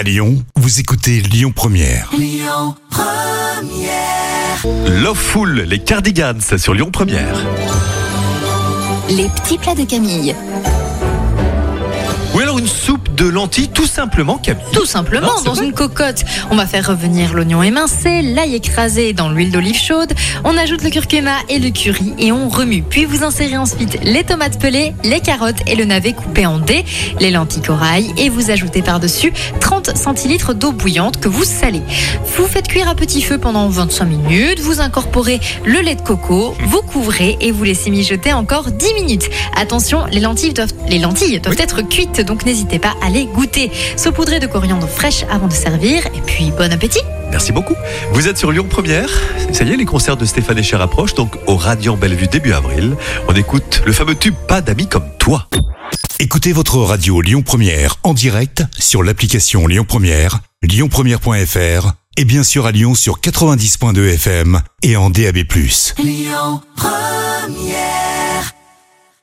À Lyon, vous écoutez Lyon Première. Loveful, les Cardigans sur Lyon Première. Les petits plats de Camille. De lentilles, tout simplement, Camille. Tout simplement, Non, dans une cocotte, on va faire revenir l'oignon émincé, l'ail écrasé dans l'huile d'olive chaude, on ajoute le curcuma et le curry et on remue. Puis vous insérez ensuite les tomates pelées, les carottes et le navet coupé en dés, les lentilles corail et vous ajoutez par-dessus 30 centilitres d'eau bouillante que vous salez. Vous faites cuire à petit feu pendant 25 minutes, vous incorporez le lait de coco, vous couvrez et vous laissez mijoter encore 10 minutes. Attention, les lentilles doivent, les lentilles doivent être cuites, donc n'hésitez pas à les goûter. Saupoudrez de coriandre fraîche avant de servir et puis bon appétit Merci beaucoup. Vous êtes sur Lyon Première. Ça y est, les concerts de Stéphane Echer approchent, donc au Radiant Bellevue début avril. On écoute le fameux tube Pas d'amis comme toi. Écoutez votre radio Lyon Première en direct sur l'application Lyon Première, lyonpremière.fr et bien sûr à Lyon sur 90.2 FM et en DAB+.